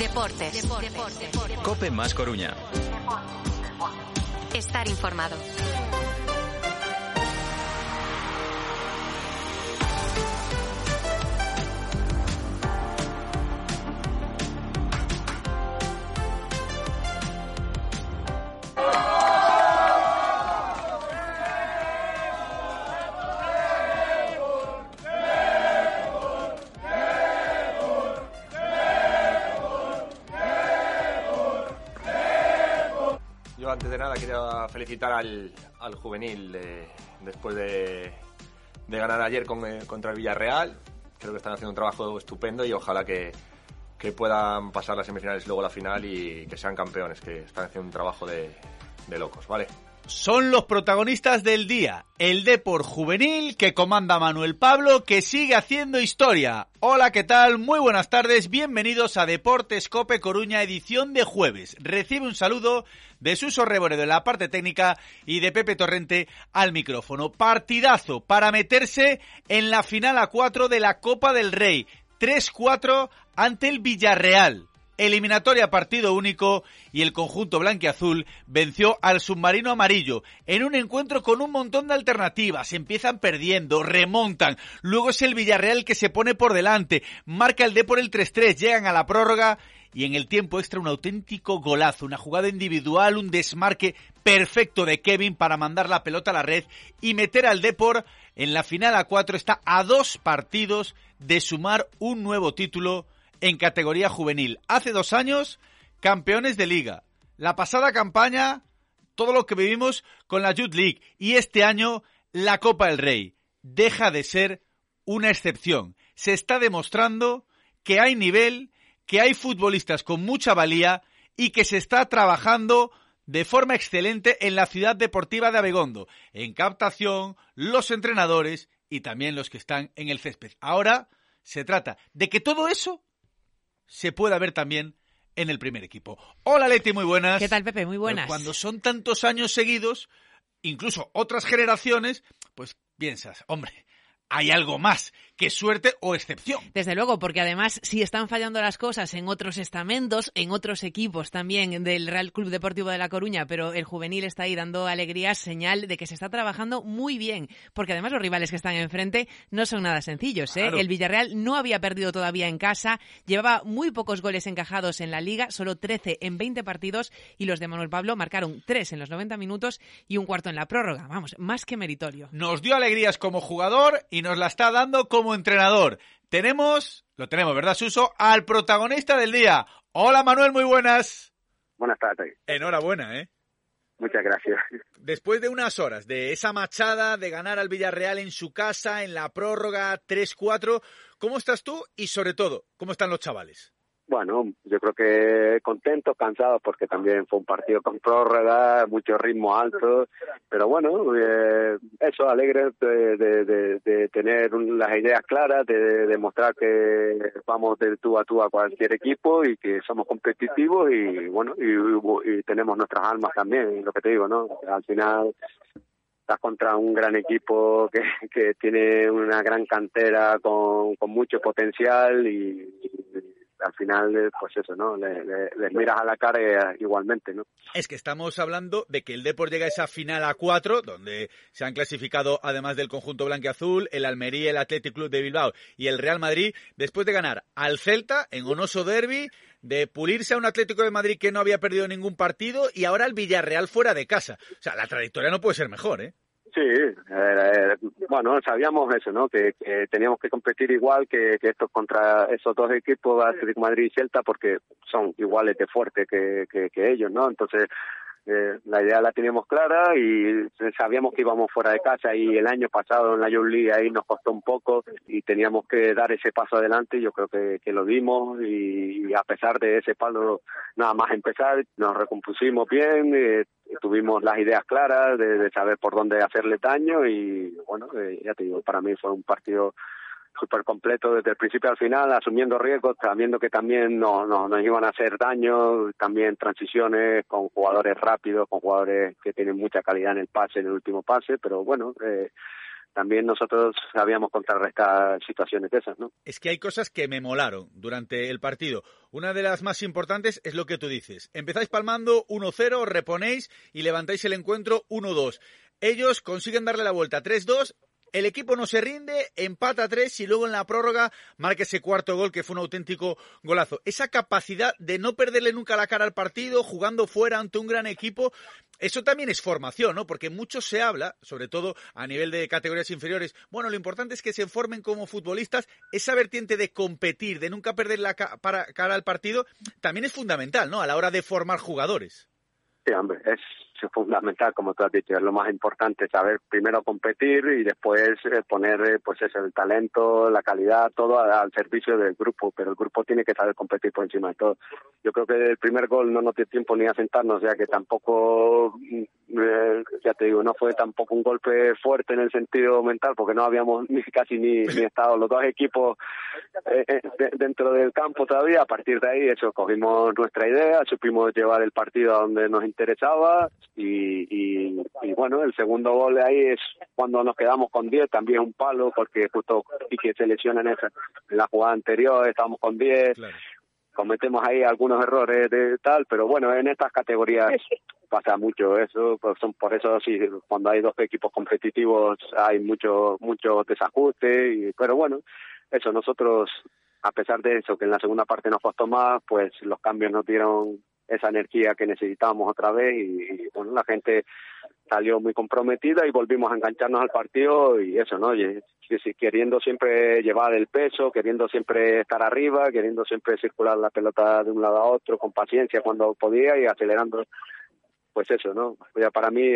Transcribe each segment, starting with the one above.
Deportes. Cope más Coruña. Estar informado. Antes de nada quería felicitar al, al juvenil de- después de, de ganar ayer con, eh, contra el Villarreal. Creo que están haciendo un trabajo estupendo y ojalá que, que puedan pasar las semifinales luego la final y que sean campeones, que están haciendo un trabajo de, de locos, ¿vale? Son los protagonistas del día. El Depor juvenil que comanda Manuel Pablo que sigue haciendo historia. Hola, ¿qué tal? Muy buenas tardes. Bienvenidos a Deportes Cope Coruña edición de jueves. Recibe un saludo de Suso Reboredo en la parte técnica y de Pepe Torrente al micrófono. Partidazo para meterse en la final a 4 de la Copa del Rey. 3-4 ante el Villarreal. Eliminatoria partido único y el conjunto blanquiazul venció al submarino amarillo en un encuentro con un montón de alternativas. Empiezan perdiendo, remontan, luego es el Villarreal que se pone por delante, marca el D por el 3-3, llegan a la prórroga y en el tiempo extra un auténtico golazo, una jugada individual, un desmarque perfecto de Kevin para mandar la pelota a la red y meter al Depor en la final a 4 está a dos partidos de sumar un nuevo título en categoría juvenil. Hace dos años, campeones de liga. La pasada campaña, todo lo que vivimos con la Youth League. Y este año, la Copa del Rey. Deja de ser una excepción. Se está demostrando que hay nivel, que hay futbolistas con mucha valía y que se está trabajando de forma excelente en la ciudad deportiva de Abegondo. En captación, los entrenadores y también los que están en el césped. Ahora se trata de que todo eso se pueda ver también en el primer equipo. Hola Leti, muy buenas. ¿Qué tal, Pepe? Muy buenas. Cuando son tantos años seguidos, incluso otras generaciones, pues piensas, hombre, hay algo más que suerte o excepción. Desde luego, porque además, si están fallando las cosas en otros estamentos, en otros equipos también del Real Club Deportivo de La Coruña, pero el juvenil está ahí dando alegrías, señal de que se está trabajando muy bien, porque además los rivales que están enfrente no son nada sencillos. ¿eh? Claro. El Villarreal no había perdido todavía en casa, llevaba muy pocos goles encajados en la liga, solo 13 en 20 partidos, y los de Manuel Pablo marcaron 3 en los 90 minutos y un cuarto en la prórroga. Vamos, más que meritorio. Nos dio alegrías como jugador y nos la está dando como entrenador. Tenemos, lo tenemos, ¿verdad, Suso? Al protagonista del día. Hola Manuel, muy buenas. Buenas tardes. Enhorabuena, ¿eh? Muchas gracias. Después de unas horas de esa machada, de ganar al Villarreal en su casa, en la prórroga 3-4, ¿cómo estás tú? Y sobre todo, ¿cómo están los chavales? Bueno, yo creo que contentos, cansados, porque también fue un partido con prórroga, mucho ritmo alto, pero bueno, eh, eso, alegre de, de, tener un- las ideas claras, de demostrar que vamos de tú a tú a cualquier equipo y que somos competitivos y bueno, y, tenemos nuestras almas también, lo que te digo, ¿no? Al final estás contra un gran equipo que, que tiene una gran cantera con, con mucho potencial y al final, eh, pues eso, ¿no? Le- miras a la cara eh, igualmente, ¿no? Es que estamos hablando de que el Depor llega a esa final a cuatro, donde se han clasificado, además del conjunto blanqueazul, el Almería, el Athletic Club de Bilbao y el Real Madrid, después de ganar al Celta en Onoso Derby, de pulirse a un Atlético de Madrid que no había perdido ningún partido y ahora el Villarreal fuera de casa. O sea, la trayectoria no puede ser mejor, ¿eh? Sí, eh, bueno, sabíamos eso, ¿no? Que, que teníamos que competir igual que, que estos contra esos dos equipos, Atlético Madrid y Celta, porque son iguales de fuertes que, que, que ellos, ¿no? Entonces, eh, la idea la teníamos clara y sabíamos que íbamos fuera de casa y el año pasado en la Youth League ahí nos costó un poco y teníamos que dar ese paso adelante. Yo creo que, que lo dimos y, a pesar de ese palo nada más empezar nos recompusimos bien eh, tuvimos las ideas claras de, saber por dónde hacerle daño y bueno eh, ya te digo para mí fue un partido súper completo desde el principio al final, asumiendo riesgos, sabiendo que también no, no, nos iban a hacer daño, también transiciones con jugadores rápidos, con jugadores que tienen mucha calidad en el pase, en el último pase, pero bueno, eh, también nosotros sabíamos contrarrestar situaciones de esas, ¿no? Es que hay cosas que me molaron durante el partido. Una de las más importantes es lo que tú dices. Empezáis palmando 1-0, reponéis y levantáis el encuentro 1-2. Ellos consiguen darle la vuelta 3-2 el equipo no se rinde, empata tres y luego en la prórroga marca ese cuarto gol que fue un auténtico golazo. Esa capacidad de no perderle nunca la cara al partido, jugando fuera ante un gran equipo, eso también es formación, ¿no? Porque mucho se habla, sobre todo a nivel de categorías inferiores. Bueno, lo importante es que se formen como futbolistas. Esa vertiente de competir, de nunca perder la cara al partido, también es fundamental, ¿no? A la hora de formar jugadores. Sí, hombre, es es fundamental, como tú has dicho, es lo más importante, saber primero competir y después eh, poner eh, pues eso, el talento, la calidad, todo al, servicio del grupo, pero el grupo tiene que saber competir por encima de todo. Yo creo que el primer gol no nos dio tiempo ni a sentarnos, ya que tampoco, mm, eh, ya te digo, no fue tampoco un golpe fuerte en el sentido mental, porque no habíamos ni casi ni, ni estado los dos equipos dentro del campo todavía. A partir de ahí, eso, cogimos nuestra idea, supimos llevar el partido a donde nos interesaba, y, y, bueno, el segundo gol de ahí es cuando nos quedamos con 10, también un palo, porque justo y que se lesiona en, esa, en la jugada anterior, estábamos con 10, cometemos ahí algunos errores de tal, pero bueno, en estas categorías pasa mucho eso, pues son por eso sí, cuando hay dos equipos competitivos hay mucho mucho desajuste, y, pero bueno, eso nosotros a pesar de eso, que en la segunda parte nos costó más, pues los cambios nos dieron esa energía que necesitábamos otra vez y, bueno, la gente salió muy comprometida y volvimos a engancharnos al partido y eso, ¿no? Y, queriendo siempre llevar el peso, queriendo siempre estar arriba, queriendo siempre circular la pelota de un lado a otro con paciencia cuando podía y acelerando, pues eso, ¿no? Ya para mí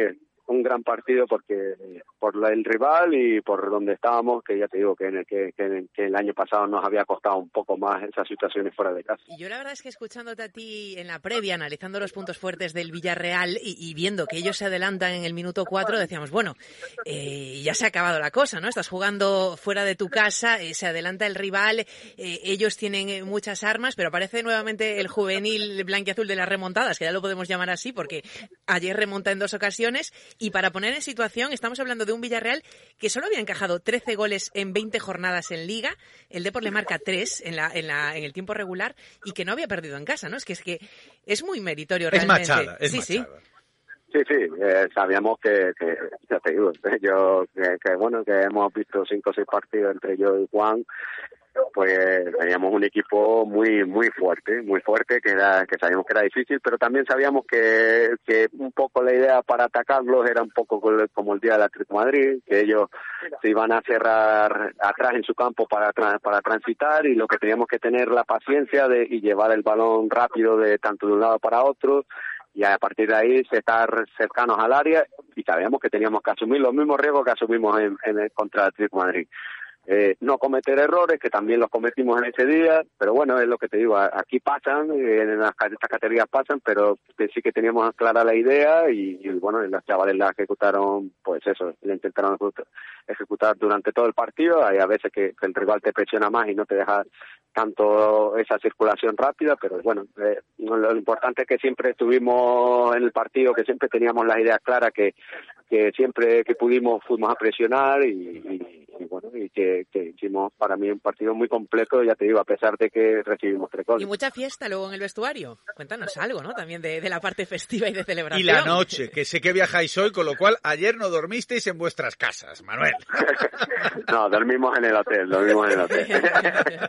un gran partido porque por el rival y por donde estábamos, que ya te digo que, en el, que, que, el año pasado nos había costado un poco más esas situaciones fuera de casa. Y yo la verdad es que escuchándote a ti en la previa, analizando los puntos fuertes del Villarreal y, viendo que ellos se adelantan en el minuto 4, decíamos, bueno, eh, ya se ha acabado la cosa, ¿no? Estás jugando fuera de tu casa, eh, se adelanta el rival, eh, ellos tienen muchas armas, pero aparece nuevamente el juvenil blanquiazul de las remontadas, que ya lo podemos llamar así, porque ayer remonta en dos ocasiones y para poner en situación, estamos hablando de un Villarreal que solo había encajado 13 goles en 20 jornadas en Liga. El Depor le marca 3 en, la, en, la, en el tiempo regular y que no había perdido en casa, ¿no? Es que es, que es muy meritorio realmente. Es machada, es sí, machada. sí. Sí, sí, eh, sabíamos que, que, ya te digo, yo, que, que, bueno, que hemos visto cinco o seis partidos entre yo y Juan pues teníamos un equipo muy muy fuerte, muy fuerte, que era que sabíamos que era difícil, pero también sabíamos que, que un poco la idea para atacarlos era un poco como el día del Atlético Madrid, que ellos se iban a cerrar atrás en su campo para para transitar y lo que teníamos que tener la paciencia de y llevar el balón rápido de tanto de un lado para otro y a partir de ahí estar cercanos al área y sabíamos que teníamos que asumir los mismos riesgos que asumimos en, en el contra el Atlético Madrid eh, no cometer errores, que también los cometimos en ese día, pero bueno, es lo que te digo, aquí pasan, en las, estas categorías pasan, pero sí que teníamos clara la idea y, bueno, las chavales la ejecutaron, pues eso, la intentaron ejecutar durante todo el partido, hay a veces que, el rival te presiona más y no te deja tanto esa circulación rápida, pero bueno, eh, lo importante es que siempre estuvimos en el partido, que siempre teníamos las ideas claras, que, que siempre que pudimos fuimos a presionar y y bueno, y que, hicimos para mí un partido muy completo, ya te digo, a pesar de que recibimos tres goles. Y mucha fiesta luego en el vestuario. Cuéntanos algo, ¿no? También de, la parte festiva y de celebración. Y la noche, que sé que viajáis hoy, con lo cual ayer no dormisteis en vuestras casas, Manuel. no, dormimos en el hotel, dormimos en el hotel.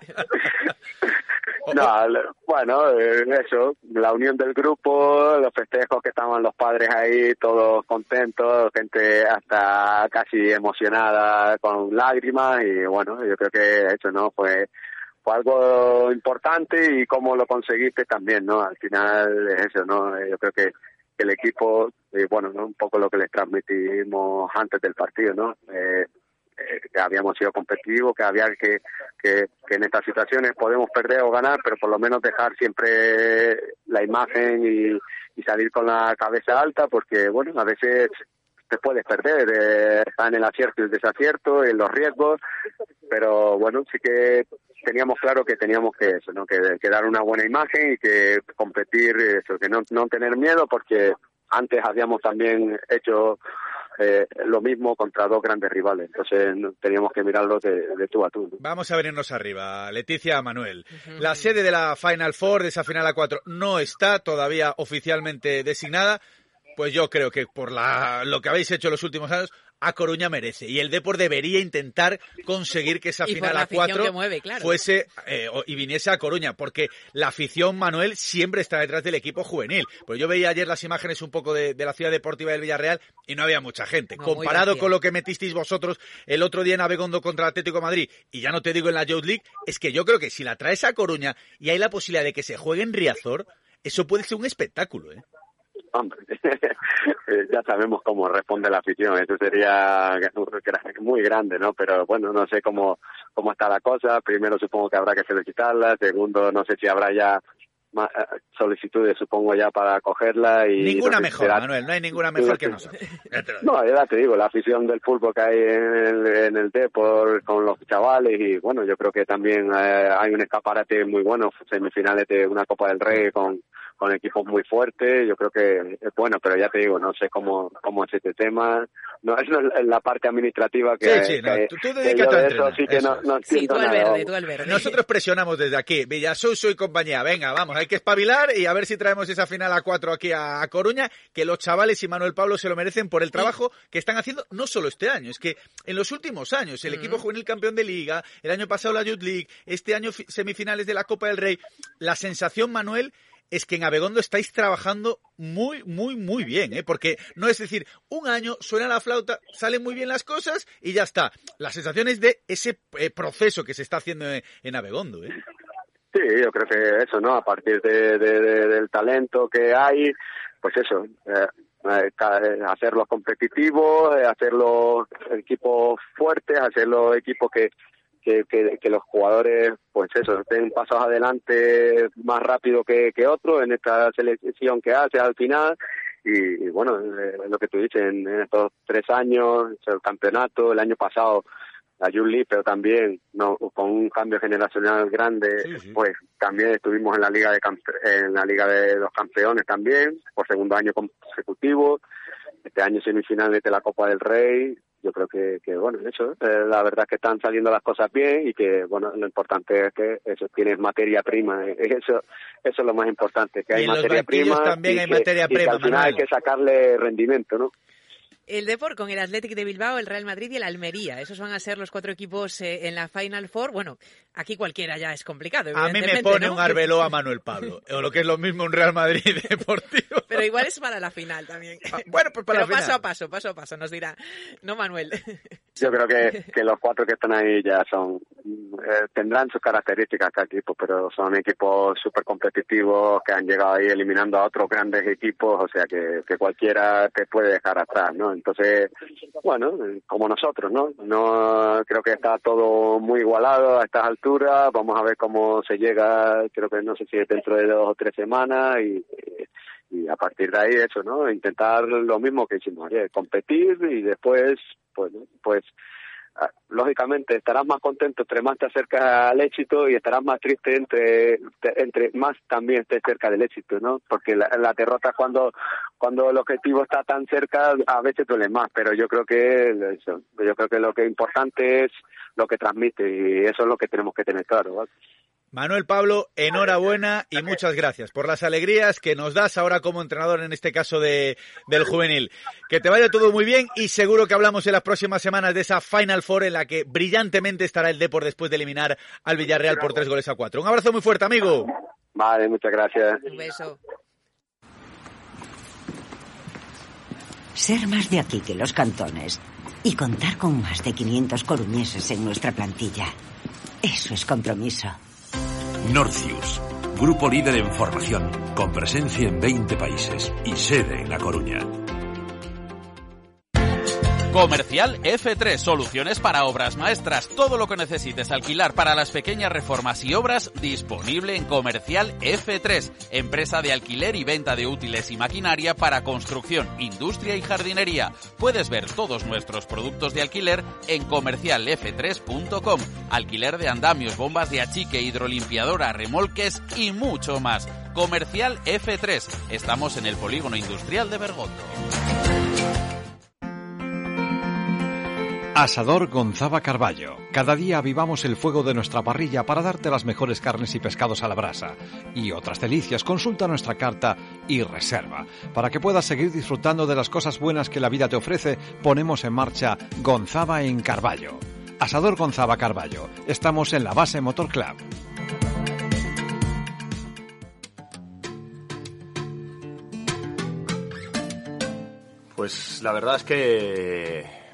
No, bueno, eh, eso, la unión del grupo, los festejos que estaban los padres ahí, todos contentos, gente hasta casi emocionada con lágrimas y bueno, yo creo que eso no fue fue algo importante y cómo lo conseguiste también, ¿no? Al final es eso, ¿no? Yo creo que el equipo, y bueno, ¿no? un poco lo que les transmitimos antes del partido, ¿no? Eh, eh, que habíamos sido competitivos, que había que, que, que en estas situaciones podemos perder o ganar, pero por lo menos dejar siempre la imagen y, salir con la cabeza alta, porque bueno, a veces te puedes perder, eh, está en el acierto y el desacierto, en los riesgos, pero bueno, sí que teníamos claro que teníamos que eso, ¿no? Que dar una buena imagen y que competir, eso, que no, no tener miedo, porque antes habíamos también hecho eh, lo mismo contra dos grandes rivales. Entonces teníamos que mirarlo de, de tú a tú. ¿no? Vamos a venirnos arriba. Leticia Manuel. La sede de la Final Four, de esa final a cuatro, no está todavía oficialmente designada. Pues yo creo que por la, lo que habéis hecho los últimos años, a Coruña merece. Y el Depor debería intentar conseguir que esa final a cuatro que mueve, claro. fuese eh, y viniese a Coruña. Porque la afición, Manuel, siempre está detrás del equipo juvenil. Pues yo veía ayer las imágenes un poco de, de la ciudad deportiva del Villarreal y no había mucha gente. No, Comparado con lo que metisteis vosotros el otro día en Abegondo contra el Atlético de Madrid, y ya no te digo en la Youth League, es que yo creo que si la traes a Coruña y hay la posibilidad de que se juegue en Riazor, eso puede ser un espectáculo, ¿eh? Hombre, eh, ya sabemos cómo responde la afición. Eso sería muy grande, ¿no? Pero bueno, no sé cómo cómo está la cosa. Primero supongo que habrá que solicitarla. Segundo, no sé si habrá ya más eh, solicitudes, supongo ya para cogerla. y Ninguna no sé si mejor, será- Manuel, no hay ninguna mejor que nosotros. No, ya te digo, la afición del fútbol que hay en el, en el Depor con los chavales y bueno, yo creo que también eh, hay un escaparate muy bueno, semifinales de una Copa del Rey con, con equipos muy fuertes, yo creo que es bueno, pero ya te digo, no sé cómo, cómo es este tema, no es la- parte administrativa que... Sí, sí, no, que- tú- tú dedícate a eso sí que eso no, Sí, tú al verde, tú al verde. Nosotros presionamos desde aquí, Villasuso y compañía. Venga, vamos, hay que espabilar y a ver si traemos esa final a cuatro aquí a, a Coruña, que los chavales y Manuel Pablo se lo merecen por el trabajo que están haciendo no solo este año, es que en los últimos años, el equipo juvenil campeón de liga, el año pasado la Youth League, este año fi- semifinales de la Copa del Rey, la sensación, Manuel, es que en Abegondo estáis trabajando muy, muy, muy bien, ¿eh? Porque no es decir, un año suena la flauta, salen muy bien las cosas y ya está. La sensación es de ese eh, proceso que se está haciendo en, en Abegondo, ¿eh? Sí, yo creo que eso, ¿no? A partir de, de- de- del talento que hay, pues eso, eh, eh, eh, hacerlos competitivos, eh, hacerlos equipos fuertes, hacerlos equipos que, que, que, que los jugadores, pues eso, den pasos adelante más rápido que, que otros en esta selección que hace al final. Y, y bueno, eh, lo que tú dices, en, en estos tres años, el campeonato, el año pasado, la League, pero también no con un cambio generacional grande, Sí, sí. pues también estuvimos en la liga de campe- en la liga de los campeones también por segundo año consecutivo. Este año semifinales de la Copa del Rey. Yo creo que, que bueno, eso, eh, la verdad es que están saliendo las cosas bien y que, bueno, lo importante es que eso tienes materia prima. eh, Eso, eso es lo más importante, que Y hay materia prima. también y hay que- materia y que prima, al final hay que sacarle rendimiento, ¿no? El Depor con el Athletic de Bilbao, el Real Madrid y el Almería. Esos van a ser los cuatro equipos eh, en la Final Four. Bueno, aquí cualquiera ya es complicado. A mí me pone ¿no? un Arbeló a Manuel Pablo, o lo que es lo mismo un Real Madrid deportivo. Pero igual es para la final también. Ah, Bueno, pues para Pero la paso final. a paso, paso a paso, nos dirá. No, Manuel. Yo creo que, que los cuatro que están ahí ya son eh, tendrán sus características cada equipo, pero son equipos súper competitivos que han llegado ahí eliminando a otros grandes equipos, o sea que, que cualquiera te puede dejar atrás, ¿no? Entonces, bueno, eh, como nosotros, ¿no? No creo que está todo muy igualado a estas alturas. Vamos a ver cómo se llega. Creo que no sé si es dentro de dos o tres semanas y y a partir de ahí eso, ¿no? Intentar lo mismo que hicimos ayer, competir y después, pues, pues ah, lógicamente estarás más contento entre más te acercas al éxito y estarás más triste entre entre más también estés cerca del éxito, ¿no? Porque la, la derrota cuando cuando el objetivo está tan cerca a veces duele más, pero yo creo que eso, yo creo que lo que es importante es lo que transmite y eso es lo que tenemos que tener claro, ¿vale? Manuel Pablo, enhorabuena y muchas gracias por las alegrías que nos das ahora como entrenador, en este caso de, del juvenil. Que te vaya todo muy bien y seguro que hablamos en las próximas semanas de esa Final Four en la que brillantemente estará el Depor después de eliminar al Villarreal por tres goles a cuatro. Un abrazo muy fuerte, amigo. Vale, muchas gracias. Un beso. Ser más de aquí que los cantones y contar con más de 500 coruñeses en nuestra plantilla. Eso es compromiso. Norcius, Grupo líder en formación, con presencia en 20 países y sede en La Coruña. Comercial F3, soluciones para obras maestras. Todo lo que necesites alquilar para las pequeñas reformas y obras disponible en Comercial F3, empresa de alquiler y venta de útiles y maquinaria para construcción, industria y jardinería. Puedes ver todos nuestros productos de alquiler en comercialf3.com. Alquiler de andamios, bombas de achique, hidrolimpiadora, remolques y mucho más. Comercial F3. Estamos en el polígono industrial de Bergondo. Asador Gonzaba Carballo. Cada día avivamos el fuego de nuestra parrilla para darte las mejores carnes y pescados a la brasa. Y otras delicias, consulta nuestra carta y reserva. Para que puedas seguir disfrutando de las cosas buenas que la vida te ofrece, ponemos en marcha Gonzaba en Carballo. Asador Gonzaba Carballo. Estamos en la base Motor Club. Pues la verdad es que,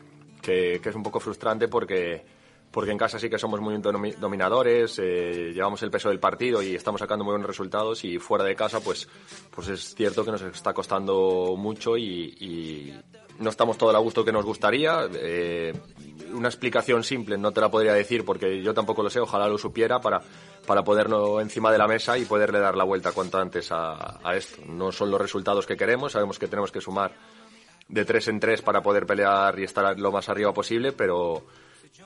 que, que es un poco frustrante porque, porque en casa sí que somos muy domi- dominadores, eh, llevamos el peso del partido y estamos sacando muy buenos resultados y fuera de casa pues, pues es cierto que nos está costando mucho y, y no estamos todo a gusto que nos gustaría. Eh, una explicación simple no te la podría decir porque yo tampoco lo sé, ojalá lo supiera para, para poderlo encima de la mesa y poderle dar la vuelta cuanto antes a, a esto. No son los resultados que queremos, sabemos que tenemos que sumar de tres en tres para poder pelear y estar lo más arriba posible, pero,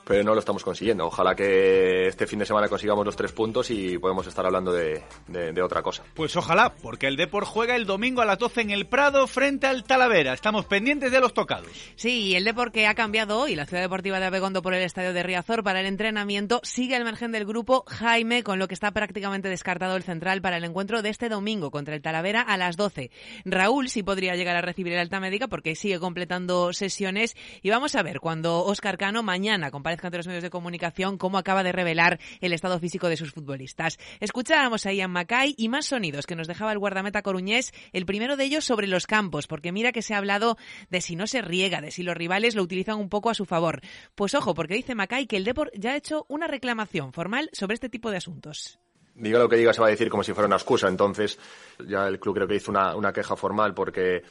pero no lo estamos consiguiendo. Ojalá que este fin de semana consigamos los tres puntos y podemos estar hablando de, de- de otra cosa. Pues ojalá, porque el Depor juega el domingo a las 12 en el Prado frente al Talavera. Estamos pendientes de los tocados. Sí, y el Depor que ha cambiado hoy la Ciudad Deportiva de Abegondo por el Estadio de Riazor para el entrenamiento sigue al margen del grupo Jaime, con lo que está prácticamente descartado el central para el encuentro de este domingo contra el Talavera a las 12. Raúl sí podría llegar a recibir el alta médica porque sigue completando sesiones y vamos a ver cuando Óscar Cano mañana comparezca ante los medios de comunicación cómo acaba de revelar el estado físico de sus futbolistas. Escuchábamos a Ian Mackay y más sonidos que nos dejaba el guardameta coruñés, el primero de ellos sobre los campos, porque mira que se ha hablado de si no se riega, de si los rivales lo utilizan un poco a su favor. Pues ojo, porque dice Mackay que el Depor ya ha hecho una reclamación formal sobre este tipo de asuntos. Diga lo que diga, se va a decir como si fuera una excusa. Entonces, ya el club creo que hizo una, una queja formal porque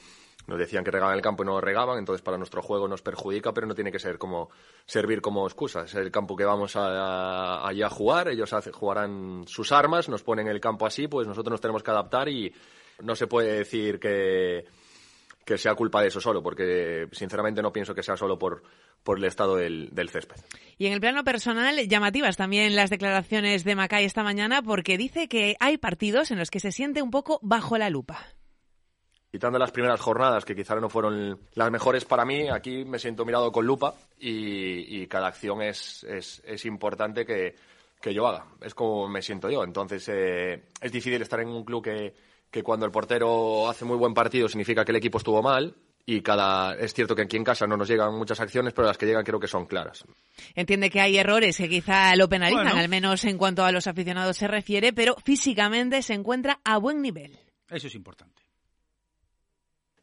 nos decían que regaban el campo y no regaban, entonces para nuestro juego nos perjudica, pero no tiene que ser como servir como excusa. Es el campo que vamos a, a- allí a jugar, ellos jugarán sus armas, nos ponen el campo así, pues nosotros nos tenemos que adaptar y no se puede decir que, que sea culpa de eso solo, porque sinceramente no pienso que sea solo por, por el estado del, del césped. Y en el plano personal, llamativas también las declaraciones de Mackay esta mañana porque dice que hay partidos en los que se siente un poco bajo la lupa. Quitando las primeras jornadas, que quizás no fueron las mejores para mí, aquí me siento mirado con lupa y, y cada acción es, es, es importante que, que yo haga. Es como me siento yo. Entonces, eh, es difícil estar en un club que, que cuando el portero hace muy buen partido significa que el equipo estuvo mal. Y cada, es cierto que aquí en casa no nos llegan muchas acciones, pero las que llegan creo que son claras. Entiende que hay errores que quizá lo penalizan, Bueno. al menos en cuanto a los aficionados se refiere, pero físicamente se encuentra a buen nivel. Eso es importante.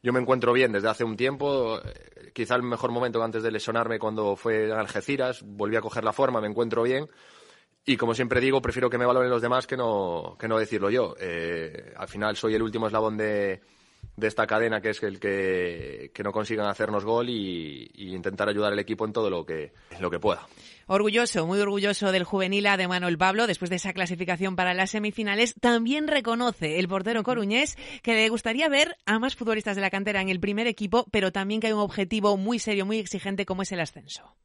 Yo me encuentro bien desde hace un tiempo, eh, quizá el mejor momento antes de lesionarme cuando fue en Algeciras, volví a coger la forma, me encuentro bien y como siempre digo, prefiero que me valoren los demás que no, que no decirlo yo. Eh, al final soy el último eslabón de, de esta cadena que es el que, que no consigan hacernos gol y, y intentar ayudar al equipo en todo lo que, lo que pueda. Orgulloso, muy orgulloso del juvenil A de Manuel Pablo después de esa clasificación para las semifinales. También reconoce el portero coruñés que le gustaría ver a más futbolistas de la cantera en el primer equipo, pero también que hay un objetivo muy serio, muy exigente como es el ascenso.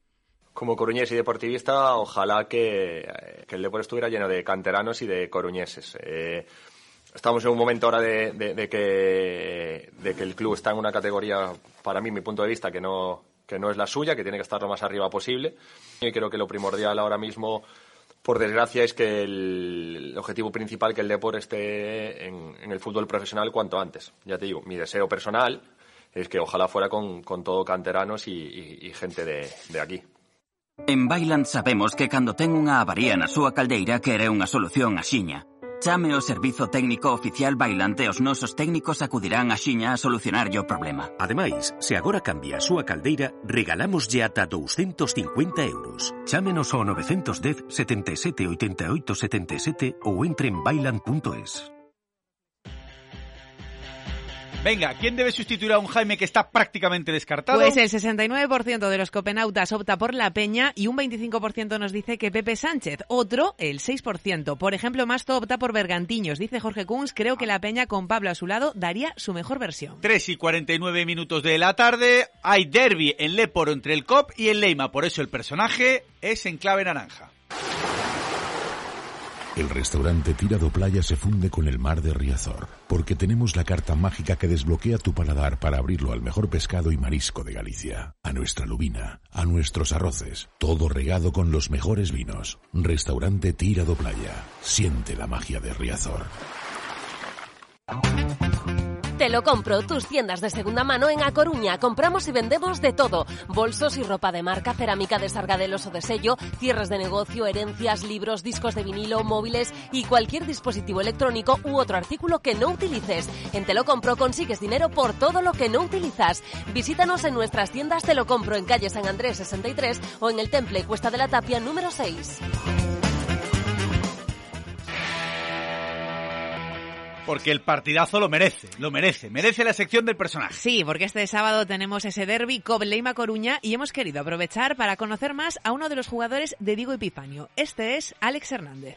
Como coruñés y deportivista, ojalá que, que el deporte estuviera lleno de canteranos y de coruñeses. Eh, estamos en un momento ahora de, de- de que, de que el club está en una categoría, para mí, mi punto de vista, que no, que no es la suya, que tiene que estar lo más arriba posible. Y creo que lo primordial ahora mismo, por desgracia, es que el, el objetivo principal, que el deporte esté en, en el fútbol profesional cuanto antes. Ya te digo, mi deseo personal es que ojalá fuera con, con todo canteranos y, y- y gente de- de aquí. En Bailand sabemos que cando ten unha avaría na súa caldeira quere unha solución axiña. Chame o Servizo Técnico Oficial bailante os nosos técnicos acudirán a xiña a solucionar o problema. Ademais, se agora cambia a súa caldeira, regalámoslle ata 250 euros. Chámenos ao 910 77 88 77 ou entre en bailan.es. Venga, ¿quién debe sustituir a un Jaime que está prácticamente descartado? Pues el 69% de los copenautas opta por la Peña y un 25% nos dice que Pepe Sánchez. Otro, el 6%. Por ejemplo, Masto opta por Bergantiños. Dice Jorge Kunz, creo que la Peña con Pablo a su lado daría su mejor versión. 3 y 49 minutos de la tarde. Hay derby en Leporo entre el COP y el Leima. Por eso el personaje es en clave naranja. El restaurante Tirado Playa se funde con el mar de Riazor, porque tenemos la carta mágica que desbloquea tu paladar para abrirlo al mejor pescado y marisco de Galicia, a nuestra lubina, a nuestros arroces, todo regado con los mejores vinos. Restaurante Tirado Playa, siente la magia de Riazor. Te lo compro, tus tiendas de segunda mano en A Coruña. Compramos y vendemos de todo. Bolsos y ropa de marca, cerámica de sargadelos o de sello, cierres de negocio, herencias, libros, discos de vinilo, móviles y cualquier dispositivo electrónico u otro artículo que no utilices. En Te lo compro consigues dinero por todo lo que no utilizas. Visítanos en nuestras tiendas Te lo compro en calle San Andrés 63 o en el Temple Cuesta de la Tapia número 6. Porque el partidazo lo merece, lo merece, merece la sección del personaje. Sí, porque este sábado tenemos ese derby Leima Coruña y hemos querido aprovechar para conocer más a uno de los jugadores de Diego Epifanio. Este es Alex Hernández.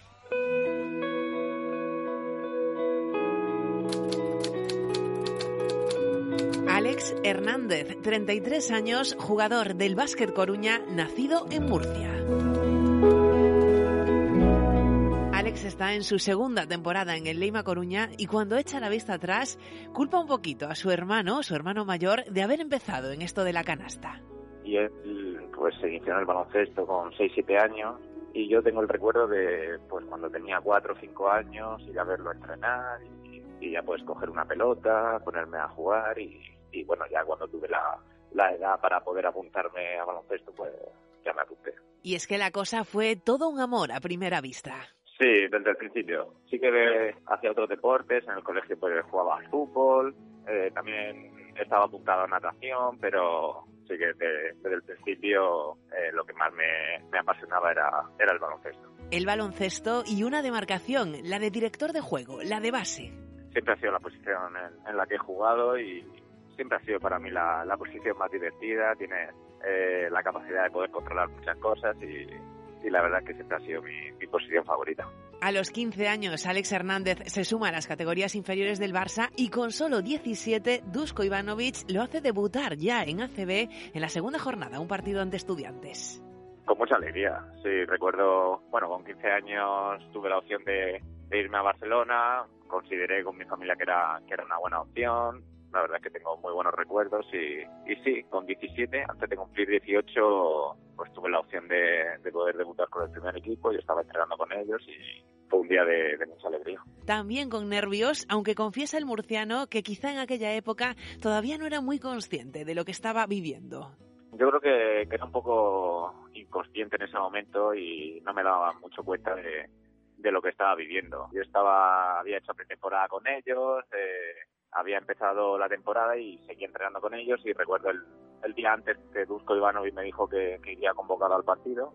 Alex Hernández, 33 años, jugador del Básquet Coruña, nacido en Murcia. Está en su segunda temporada en el Leima Coruña y cuando echa la vista atrás, culpa un poquito a su hermano, su hermano mayor, de haber empezado en esto de la canasta. Y él pues se inició en el baloncesto con 6-7 años y yo tengo el recuerdo de pues cuando tenía 4 o 5 años ir a verlo entrenar y, ya pues coger una pelota, ponerme a jugar y, y bueno, ya cuando tuve la, la edad para poder apuntarme a baloncesto pues ya me apunté. Y es que la cosa fue todo un amor a primera vista. Sí, desde el principio. Sí que hacía otros deportes, en el colegio pues jugaba al fútbol, eh, también estaba apuntado a natación, pero sí que desde, el principio eh, lo que más me, apasionaba era, era el baloncesto. El baloncesto y una demarcación, la de director de juego, la de base. Siempre ha sido la posición en, la que he jugado y siempre ha sido para mí la, posición más divertida, tiene eh, la capacidad de poder controlar muchas cosas y, y la verdad que siempre ha sido mi, posición favorita. A los 15 años, Alex Hernández se suma a las categorías inferiores del Barça y con solo 17, Dusko Ivanovic lo hace debutar ya en ACB en la segunda jornada, un partido ante estudiantes. Con mucha alegría, sí, recuerdo, bueno, con 15 años tuve la opción de, irme a Barcelona, consideré con mi familia que era, que era una buena opción, la verdad es que tengo muy buenos recuerdos y, y sí, con 17, antes de cumplir 18, pues tuve la opción de, poder debutar con el primer equipo, yo estaba entrenando con ellos y fue un día de, mucha alegría. También con nervios, aunque confiesa el murciano que quizá en aquella época todavía no era muy consciente de lo que estaba viviendo. Yo creo que, era un poco inconsciente en ese momento y no me daba mucho cuenta de, de lo que estaba viviendo. Yo estaba, había hecho pretemporada con ellos, eh, había empezado la temporada y seguía entrenando con ellos y recuerdo el, el día antes que Dusko Ivanovic me dijo que, que, iría convocado al partido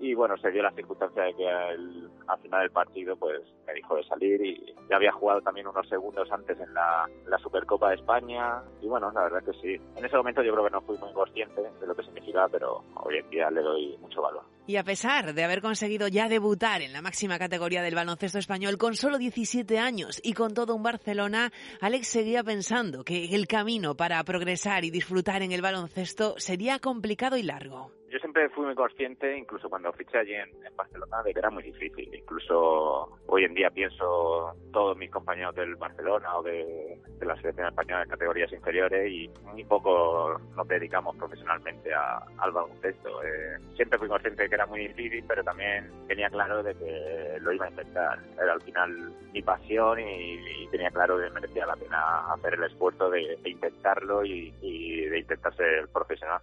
y bueno, se dio la circunstancia de que al final del partido pues me dijo de salir y ya había jugado también unos segundos antes en la, la Supercopa de España y bueno, la verdad que sí. En ese momento yo creo que no fui muy consciente de lo que significaba, pero hoy en día le doy mucho valor. Y a pesar de haber conseguido ya debutar en la máxima categoría del baloncesto español con solo 17 años y con todo un Barcelona, Alex seguía pensando que el camino para progresar y disfrutar en el baloncesto sería complicado y largo siempre fui muy consciente, incluso cuando fiché allí en, Barcelona, de que era muy difícil. Incluso hoy en día pienso todos mis compañeros del Barcelona o de, la selección española en categorías inferiores y muy poco nos dedicamos profesionalmente al baloncesto. Eh, siempre fui consciente de que era muy difícil, pero también tenía claro de que lo iba a intentar. Era al final mi pasión y, tenía claro que merecía la pena hacer el esfuerzo de, intentarlo y, y de intentar ser profesional.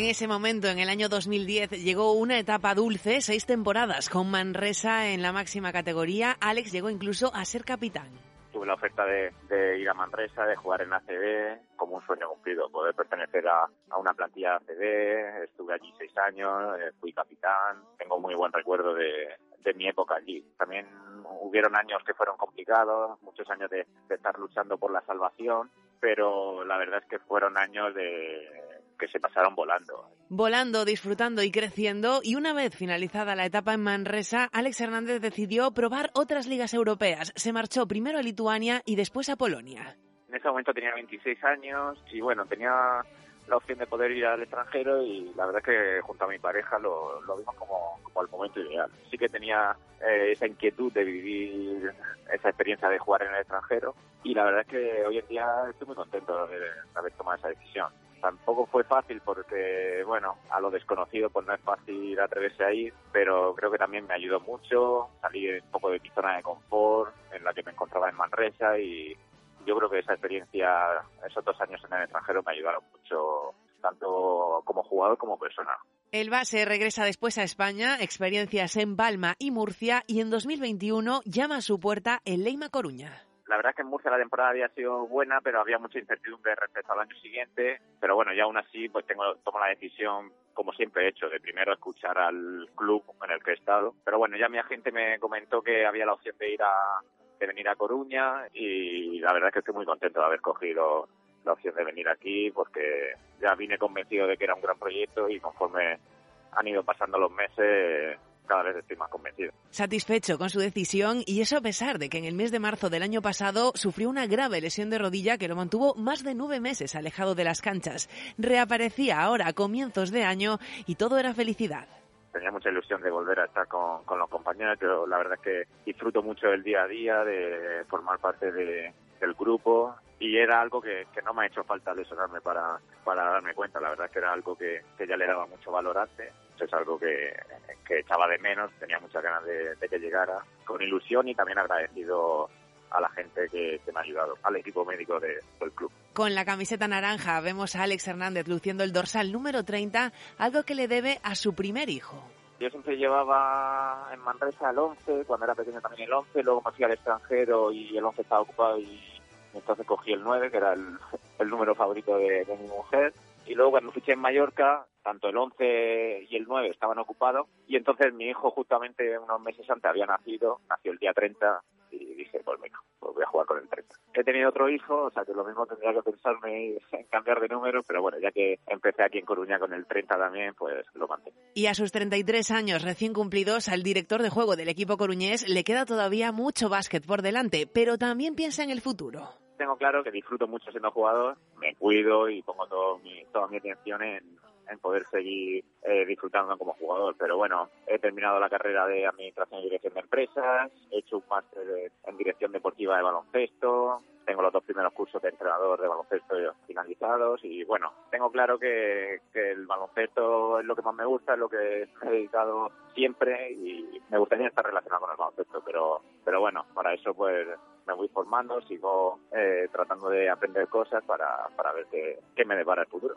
En ese momento, en el año 2010, llegó una etapa dulce, seis temporadas, con Manresa en la máxima categoría. Alex llegó incluso a ser capitán. Tuve la oferta de, de ir a Manresa, de jugar en ACB, como un sueño cumplido, poder pertenecer a, a una plantilla ACB. Estuve allí seis años, eh, fui capitán, tengo muy buen recuerdo de, de mi época allí. También hubieron años que fueron complicados, muchos años de, de estar luchando por la salvación, pero la verdad es que fueron años de que se pasaron volando. Volando, disfrutando y creciendo, y una vez finalizada la etapa en Manresa, Alex Hernández decidió probar otras ligas europeas. Se marchó primero a Lituania y después a Polonia. En ese momento tenía 26 años y bueno, tenía la opción de poder ir al extranjero y la verdad es que junto a mi pareja lo, lo vimos como, como el momento ideal. Sí que tenía eh, esa inquietud de vivir esa experiencia de jugar en el extranjero y la verdad es que hoy en día estoy muy contento de, de haber tomado esa decisión. Tampoco fue fácil porque, bueno, a lo desconocido pues no es fácil atreverse a ir, pero creo que también me ayudó mucho, salí un poco de mi zona de confort en la que me encontraba en Manresa y yo creo que esa experiencia, esos dos años en el extranjero me ayudaron mucho, tanto como jugador como persona. El base regresa después a España, experiencias en Palma y Murcia, y en 2021 llama a su puerta el Leima Coruña. La verdad es que en Murcia la temporada había sido buena, pero había mucha incertidumbre respecto al año siguiente. Pero bueno, ya aún así, pues tengo tomo la decisión, como siempre he hecho, de primero escuchar al club en el que he estado. Pero bueno, ya mi agente me comentó que había la opción de ir a de venir a Coruña y la verdad es que estoy muy contento de haber cogido la opción de venir aquí porque ya vine convencido de que era un gran proyecto y conforme han ido pasando los meses cada vez estoy más convencido. Satisfecho con su decisión y eso a pesar de que en el mes de marzo del año pasado sufrió una grave lesión de rodilla que lo mantuvo más de nueve meses alejado de las canchas. Reaparecía ahora a comienzos de año y todo era felicidad tenía mucha ilusión de volver a estar con, con los compañeros. Yo la verdad es que disfruto mucho del día a día, de formar parte de, del grupo y era algo que, que, no me ha hecho falta lesionarme para, para darme cuenta. La verdad es que era algo que, que ya le daba mucho valor antes. Es algo que, que echaba de menos, tenía muchas ganas de, de que llegara, con ilusión y también agradecido a la gente que, que, me ha ayudado, al equipo médico de, del club. Con la camiseta naranja vemos a Alex Hernández luciendo el dorsal número 30, algo que le debe a su primer hijo. Yo siempre llevaba en Manresa el 11, cuando era pequeño también el 11, luego me fui al extranjero y el 11 estaba ocupado y entonces cogí el 9, que era el, el número favorito de, de mi mujer. Y luego cuando fiché en Mallorca, tanto el 11 y el 9 estaban ocupados y entonces mi hijo justamente unos meses antes había nacido, nació el día 30 y dije, pues mira, pues voy a jugar con el 30. He tenido otro hijo, o sea que lo mismo tendría que pensarme en cambiar de número, pero bueno, ya que empecé aquí en Coruña con el 30 también, pues lo mantengo. Y a sus 33 años recién cumplidos, al director de juego del equipo coruñés le queda todavía mucho básquet por delante, pero también piensa en el futuro. Tengo claro que disfruto mucho siendo jugador, me cuido y pongo todo mi, toda mi atención en, en poder seguir eh, disfrutando como jugador. Pero bueno, he terminado la carrera de Administración y Dirección de Empresas, he hecho un máster en Dirección Deportiva de Baloncesto, tengo los dos primeros cursos de entrenador de baloncesto finalizados y bueno, tengo claro que, que el baloncesto es lo que más me gusta, es lo que he dedicado siempre y me gustaría estar relacionado con el baloncesto, pero, pero bueno, para eso pues me voy formando, sigo eh, tratando de aprender cosas para, para ver qué, qué me depara el futuro.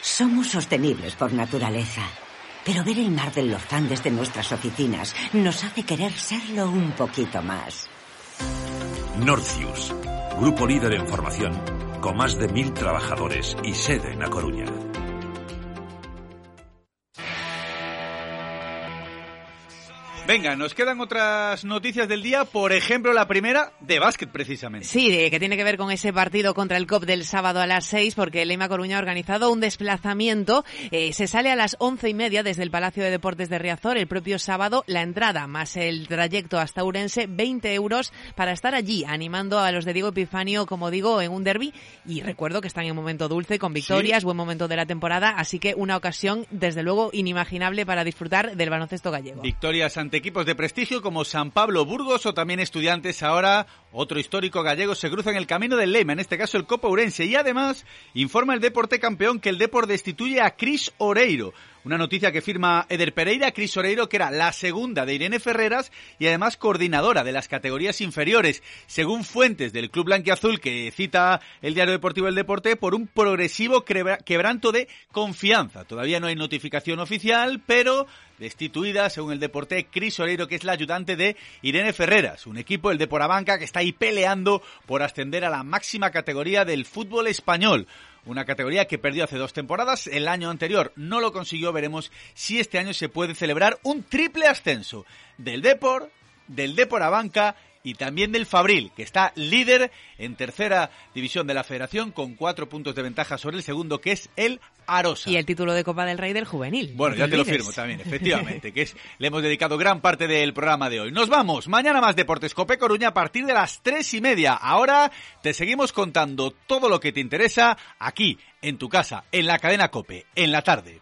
Somos sostenibles por naturaleza, pero ver el mar del Lozán desde nuestras oficinas nos hace querer serlo un poquito más. Norcius, grupo líder en formación, con más de mil trabajadores y sede en A Coruña. Venga, nos quedan otras noticias del día, por ejemplo la primera de básquet precisamente. Sí, que tiene que ver con ese partido contra el COP del sábado a las 6 porque Leima Coruña ha organizado un desplazamiento. Eh, se sale a las once y media desde el Palacio de Deportes de Riazor el propio sábado. La entrada más el trayecto hasta Urense, 20 euros para estar allí animando a los de Diego Epifanio, como digo, en un derby. Y recuerdo que están en un momento dulce con victorias, ¿Sí? buen momento de la temporada, así que una ocasión desde luego inimaginable para disfrutar del baloncesto gallego. Victorias ante equipos de prestigio como San Pablo Burgos o también estudiantes ahora otro histórico gallego se cruza en el camino del Lema, en este caso el Copa Urense. Y además informa el Deporte Campeón que el Depor destituye a Cris Oreiro. Una noticia que firma Eder Pereira, Cris Oreiro, que era la segunda de Irene Ferreras y además coordinadora de las categorías inferiores, según fuentes del Club Blanquiazul que cita el Diario Deportivo El Deporte, por un progresivo quebranto de confianza. Todavía no hay notificación oficial, pero destituida, según el Deporte, Cris Oreiro, que es la ayudante de Irene Ferreras, un equipo, el de Porabanca, que está ahí peleando por ascender a la máxima categoría del fútbol español una categoría que perdió hace dos temporadas. El año anterior no lo consiguió. Veremos si este año se puede celebrar un triple ascenso del Depor, del Depor a Banca y también del Fabril, que está líder en tercera división de la federación con cuatro puntos de ventaja sobre el segundo, que es el Arosa. Y el título de Copa del Rey del Juvenil. Bueno, ya te lo firmo también, efectivamente, que es, le hemos dedicado gran parte del programa de hoy. Nos vamos, mañana más Deportes Cope Coruña a partir de las tres y media. Ahora te seguimos contando todo lo que te interesa aquí, en tu casa, en la cadena Cope, en la tarde.